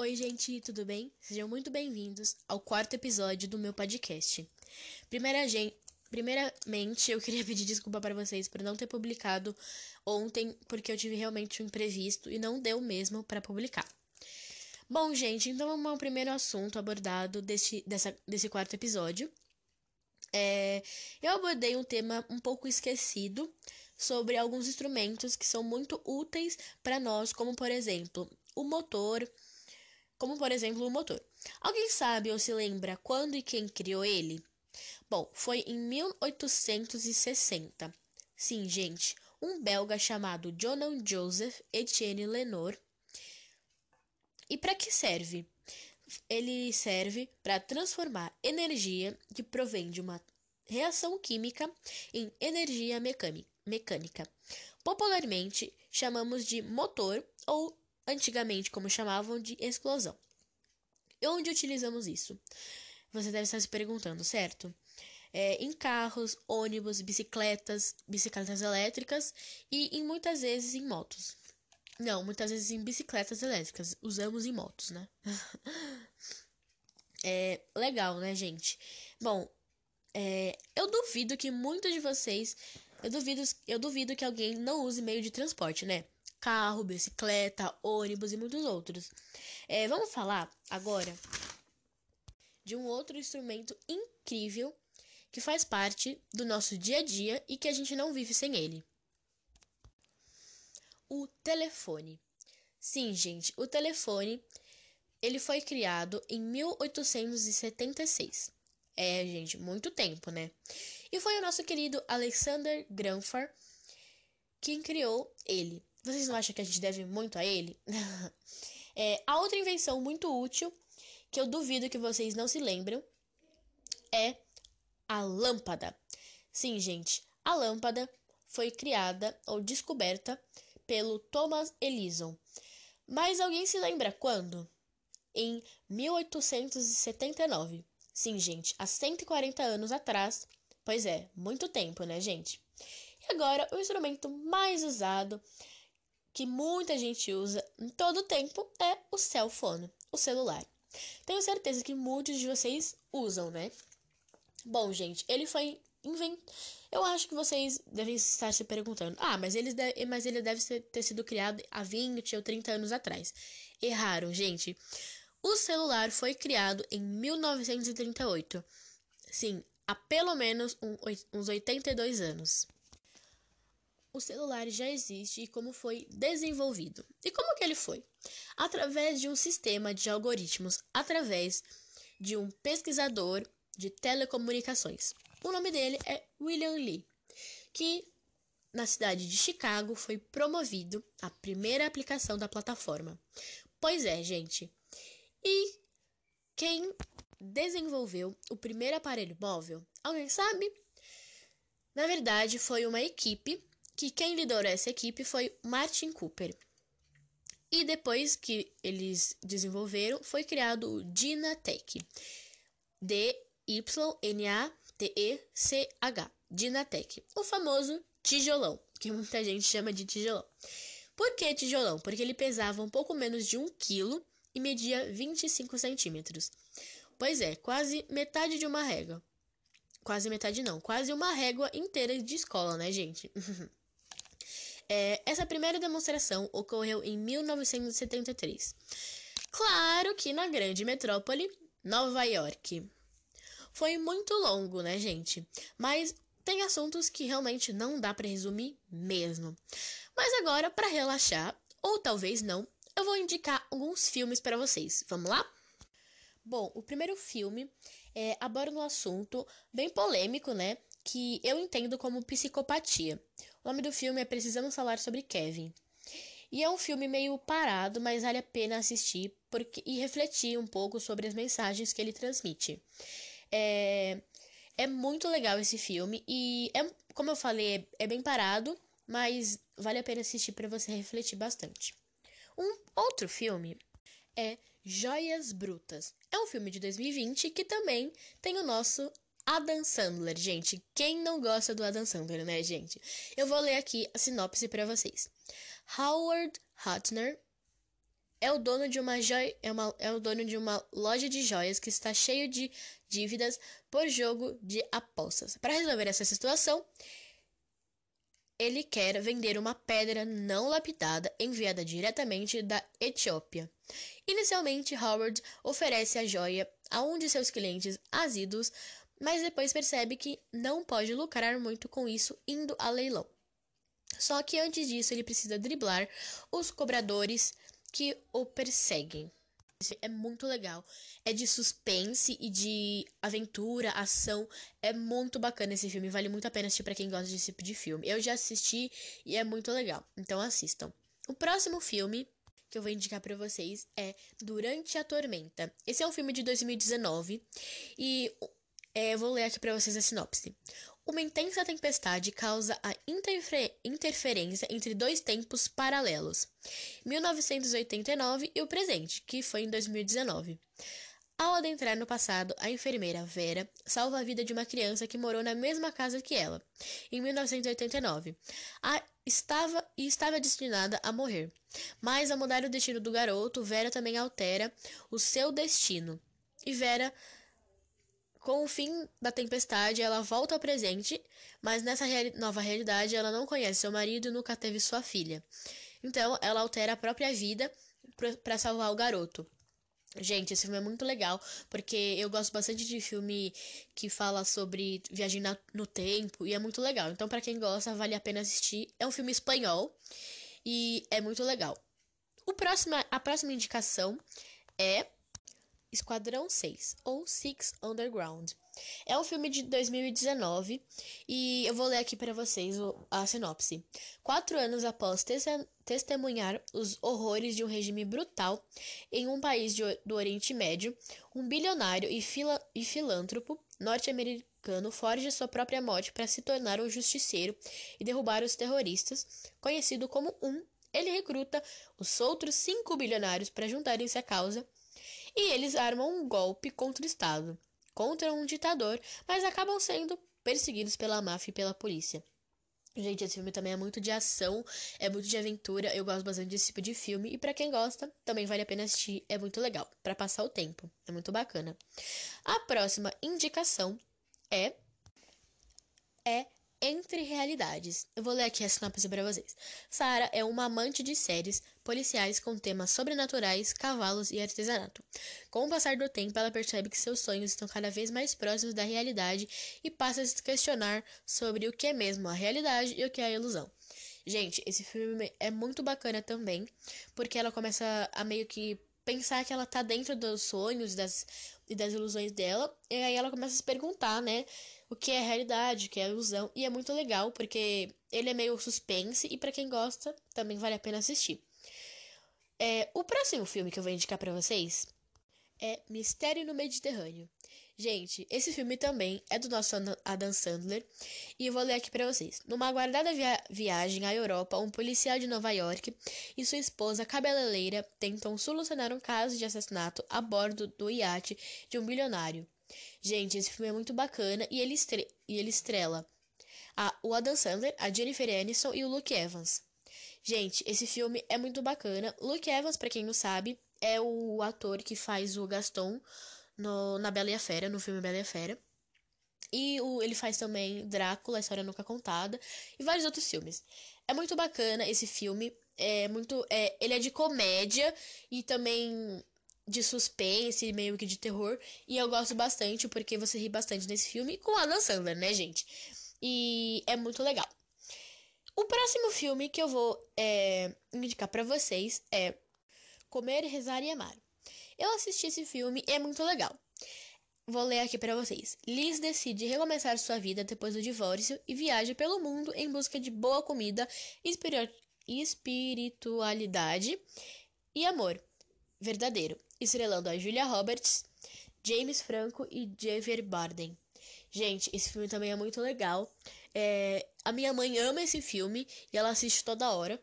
Oi, gente, tudo bem? Sejam muito bem-vindos ao quarto episódio do meu podcast. Primeira, gente, primeiramente, eu queria pedir desculpa para vocês por não ter publicado ontem, porque eu tive realmente um imprevisto e não deu mesmo para publicar. Bom, gente, então vamos ao primeiro assunto abordado desse, dessa, desse quarto episódio. É, eu abordei um tema um pouco esquecido sobre alguns instrumentos que são muito úteis para nós, como por exemplo o motor como por exemplo o motor. Alguém sabe ou se lembra quando e quem criou ele? Bom, foi em 1860. Sim, gente, um belga chamado Jonan Joseph Etienne Lenor. E para que serve? Ele serve para transformar energia que provém de uma reação química em energia mecânica. Popularmente chamamos de motor ou antigamente como chamavam de explosão. E onde utilizamos isso? Você deve estar se perguntando, certo? É, em carros, ônibus, bicicletas, bicicletas elétricas e em muitas vezes em motos. Não, muitas vezes em bicicletas elétricas. Usamos em motos, né? é legal, né, gente? Bom, é, eu duvido que muitos de vocês. Eu duvido, eu duvido que alguém não use meio de transporte, né? Carro, bicicleta, ônibus e muitos outros. É, vamos falar agora de um outro instrumento incrível que faz parte do nosso dia a dia e que a gente não vive sem ele. O telefone. Sim, gente, o telefone ele foi criado em 1876. É, gente, muito tempo, né? E foi o nosso querido Alexander Graham quem criou ele. Vocês não acham que a gente deve muito a ele? é, a outra invenção muito útil, que eu duvido que vocês não se lembram, é a lâmpada. Sim, gente, a lâmpada foi criada ou descoberta pelo Thomas Edison. Mas alguém se lembra quando? Em 1879. Sim, gente, há 140 anos atrás. Pois é, muito tempo, né, gente? E agora, o instrumento mais usado que muita gente usa em todo o tempo é o cell phone, o celular. Tenho certeza que muitos de vocês usam, né? Bom, gente, ele foi inventado. Eu acho que vocês devem estar se perguntando: ah, mas ele deve, mas ele deve ter sido criado há 20 ou 30 anos atrás. Erraram, gente. O celular foi criado em 1938. Sim, há pelo menos um, uns 82 anos o celular já existe e como foi desenvolvido. E como que ele foi? Através de um sistema de algoritmos, através de um pesquisador de telecomunicações. O nome dele é William Lee, que na cidade de Chicago foi promovido a primeira aplicação da plataforma. Pois é, gente. E quem desenvolveu o primeiro aparelho móvel? Alguém sabe? Na verdade, foi uma equipe que quem liderou essa equipe foi Martin Cooper. E depois que eles desenvolveram, foi criado o Dynatech. D-Y-N-A-T-E-C-H. Dynatech. O famoso tijolão, que muita gente chama de tijolão. Por que tijolão? Porque ele pesava um pouco menos de 1 kg e media 25 centímetros. Pois é, quase metade de uma régua. Quase metade não, quase uma régua inteira de escola, né, gente? É, essa primeira demonstração ocorreu em 1973. Claro que na grande metrópole, Nova York. Foi muito longo, né, gente? Mas tem assuntos que realmente não dá para resumir mesmo. Mas agora, para relaxar, ou talvez não, eu vou indicar alguns filmes para vocês. Vamos lá? Bom, o primeiro filme é, aborda um assunto bem polêmico, né? Que eu entendo como psicopatia. O nome do filme é Precisamos Falar sobre Kevin. E é um filme meio parado, mas vale a pena assistir porque, e refletir um pouco sobre as mensagens que ele transmite. É, é muito legal esse filme e, é, como eu falei, é, bem parado, mas vale a pena assistir para você refletir bastante. Um outro filme é Joias Brutas. É um filme de 2020 que também tem o nosso Adam Sandler, gente. Quem não gosta do Adam Sandler, né, gente? Eu vou ler aqui a sinopse para vocês. Howard Hutner é o dono de uma joia, é, uma, é o dono de uma loja de joias que está cheio de dívidas por jogo de apostas. Para resolver essa situação, ele quer vender uma pedra não lapidada enviada diretamente da Etiópia. Inicialmente, Howard oferece a joia a um de seus clientes assíduos, mas depois percebe que não pode lucrar muito com isso indo a leilão. Só que antes disso, ele precisa driblar os cobradores que o perseguem. É muito legal. É de suspense e de aventura, ação. É muito bacana esse filme. Vale muito a pena assistir para quem gosta desse tipo de filme. Eu já assisti e é muito legal. Então assistam. O próximo filme que eu vou indicar para vocês é Durante a Tormenta. Esse é um filme de 2019 e é, vou ler aqui para vocês a sinopse. Uma intensa tempestade causa a interfer interferência entre dois tempos paralelos, 1989 e o presente, que foi em 2019. Ao adentrar no passado, a enfermeira Vera salva a vida de uma criança que morou na mesma casa que ela, em 1989. A estava e estava destinada a morrer. Mas ao mudar o destino do garoto, Vera também altera o seu destino. E Vera com o fim da tempestade, ela volta ao presente, mas nessa reali nova realidade ela não conhece seu marido e nunca teve sua filha. Então, ela altera a própria vida para salvar o garoto. Gente, esse filme é muito legal, porque eu gosto bastante de filme que fala sobre viagem no tempo e é muito legal. Então, para quem gosta, vale a pena assistir. É um filme espanhol e é muito legal. O próximo, a próxima indicação é Esquadrão 6 ou Six Underground. É um filme de 2019 e eu vou ler aqui para vocês a sinopse. Quatro anos após testemunhar os horrores de um regime brutal em um país de, do Oriente Médio, um bilionário e, fila, e filântropo norte-americano forja sua própria morte para se tornar um justiceiro e derrubar os terroristas, conhecido como Um. Ele recruta os outros cinco bilionários para juntarem-se à causa e eles armam um golpe contra o Estado, contra um ditador, mas acabam sendo perseguidos pela máfia e pela polícia. Gente, esse filme também é muito de ação, é muito de aventura, eu gosto bastante desse tipo de filme e para quem gosta, também vale a pena assistir, é muito legal para passar o tempo, é muito bacana. A próxima indicação é é entre realidades. Eu vou ler aqui a sinopse para vocês. Sarah é uma amante de séries policiais com temas sobrenaturais, cavalos e artesanato. Com o passar do tempo, ela percebe que seus sonhos estão cada vez mais próximos da realidade e passa a se questionar sobre o que é mesmo a realidade e o que é a ilusão. Gente, esse filme é muito bacana também, porque ela começa a meio que pensar que ela tá dentro dos sonhos das, e das ilusões dela, e aí ela começa a se perguntar, né? O que é realidade, o que é ilusão, e é muito legal porque ele é meio suspense e para quem gosta também vale a pena assistir. É, o próximo filme que eu vou indicar para vocês é Mistério no Mediterrâneo. Gente, esse filme também é do nosso Adam Sandler e eu vou ler aqui para vocês. Numa aguardada via viagem à Europa, um policial de Nova York e sua esposa cabeleireira tentam solucionar um caso de assassinato a bordo do iate de um bilionário. Gente, esse filme é muito bacana e ele, estre e ele estrela a, o Adam Sandler, a Jennifer Aniston e o Luke Evans. Gente, esse filme é muito bacana. Luke Evans, para quem não sabe, é o ator que faz o Gaston no, na Bela e a Fera, no filme Bela e a Fera. E o, ele faz também Drácula, a História Nunca Contada, e vários outros filmes. É muito bacana esse filme. É muito. É, ele é de comédia e também de suspense, meio que de terror. E eu gosto bastante, porque você ri bastante nesse filme com a Adam Sandler, né, gente? E é muito legal. O próximo filme que eu vou é, indicar para vocês é Comer, Rezar e Amar. Eu assisti esse filme e é muito legal. Vou ler aqui para vocês. Liz decide recomeçar sua vida depois do divórcio e viaja pelo mundo em busca de boa comida, espiritualidade e amor verdadeiro estrelando a Julia Roberts, James Franco e Javier Bardem. Gente, esse filme também é muito legal. É, a minha mãe ama esse filme e ela assiste toda hora.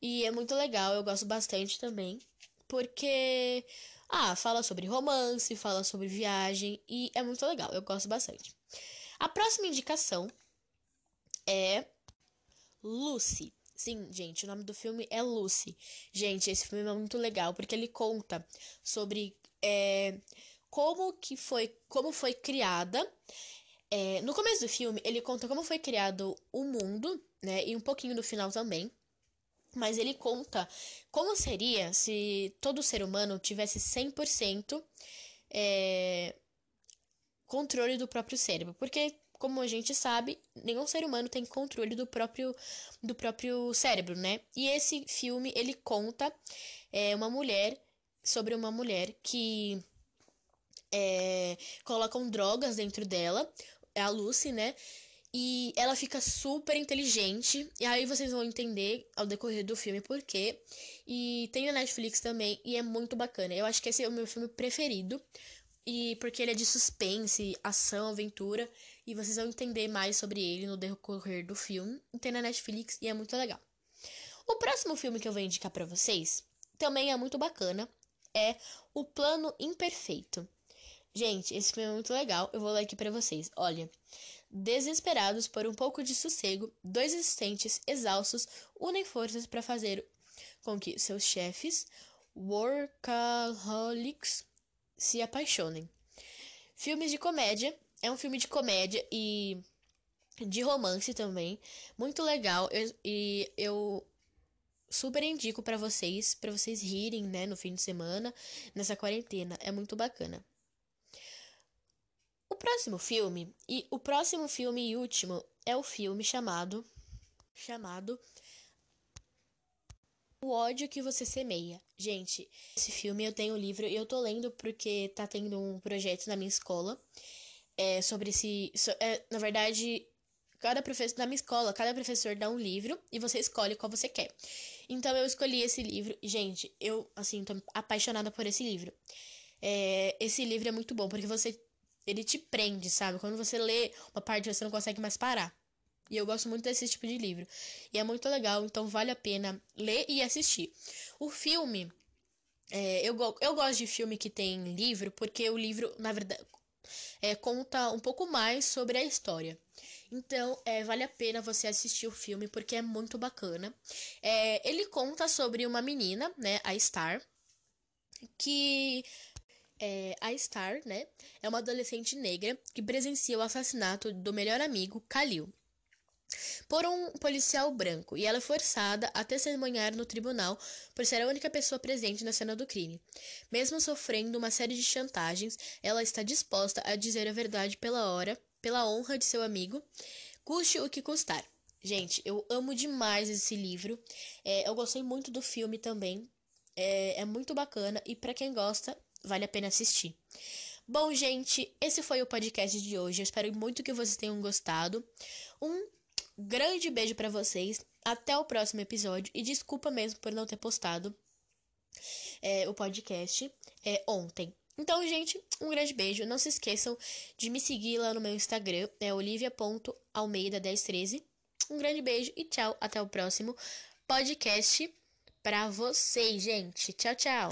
E é muito legal, eu gosto bastante também. Porque, ah, fala sobre romance, fala sobre viagem e é muito legal, eu gosto bastante. A próxima indicação é Lucy. Sim, gente, o nome do filme é Lucy. Gente, esse filme é muito legal porque ele conta sobre é, como que foi, como foi criada. É, no começo do filme, ele conta como foi criado o mundo, né? E um pouquinho no final também. Mas ele conta como seria se todo ser humano tivesse 100% é, controle do próprio cérebro. Porque como a gente sabe, nenhum ser humano tem controle do próprio, do próprio cérebro, né? E esse filme, ele conta é, uma mulher, sobre uma mulher que é, colocam drogas dentro dela, é a Lucy, né? E ela fica super inteligente. E aí vocês vão entender ao decorrer do filme por quê. E tem na Netflix também. E é muito bacana. Eu acho que esse é o meu filme preferido. E porque ele é de suspense, ação, aventura. E vocês vão entender mais sobre ele no decorrer do filme. Tem na Netflix e é muito legal. O próximo filme que eu vou indicar para vocês também é muito bacana. É O Plano Imperfeito. Gente, esse filme é muito legal. Eu vou ler aqui para vocês. Olha. Desesperados por um pouco de sossego, dois assistentes exaustos unem forças para fazer com que seus chefes, workaholics, se apaixonem. Filmes de comédia. É um filme de comédia e de romance também. Muito legal. Eu, e eu super indico para vocês, para vocês rirem, né, no fim de semana, nessa quarentena. É muito bacana. O próximo filme, e o próximo filme e último é o filme chamado chamado o ódio que você semeia. Gente, esse filme eu tenho o livro e eu tô lendo porque tá tendo um projeto na minha escola é, sobre esse. So, é, na verdade, cada professor. Na minha escola, cada professor dá um livro e você escolhe qual você quer. Então eu escolhi esse livro. Gente, eu, assim, tô apaixonada por esse livro. É, esse livro é muito bom porque você. Ele te prende, sabe? Quando você lê uma parte, você não consegue mais parar. E eu gosto muito desse tipo de livro. E é muito legal, então vale a pena ler e assistir. O filme. É, eu, eu gosto de filme que tem livro, porque o livro, na verdade, é, conta um pouco mais sobre a história. Então, é, vale a pena você assistir o filme, porque é muito bacana. É, ele conta sobre uma menina, né, a Star, que é, a Star, né, é uma adolescente negra que presencia o assassinato do melhor amigo, Khalil por um policial branco e ela é forçada a testemunhar no tribunal por ser a única pessoa presente na cena do crime. Mesmo sofrendo uma série de chantagens, ela está disposta a dizer a verdade pela hora, pela honra de seu amigo, custe o que custar. Gente, eu amo demais esse livro. É, eu gostei muito do filme também. É, é muito bacana e para quem gosta, vale a pena assistir. Bom, gente, esse foi o podcast de hoje. Eu espero muito que vocês tenham gostado. Um grande beijo para vocês. Até o próximo episódio. E desculpa mesmo por não ter postado é, o podcast é, ontem. Então, gente, um grande beijo. Não se esqueçam de me seguir lá no meu Instagram, é olivia.almeida1013. Um grande beijo e tchau. Até o próximo podcast pra vocês, gente. Tchau, tchau.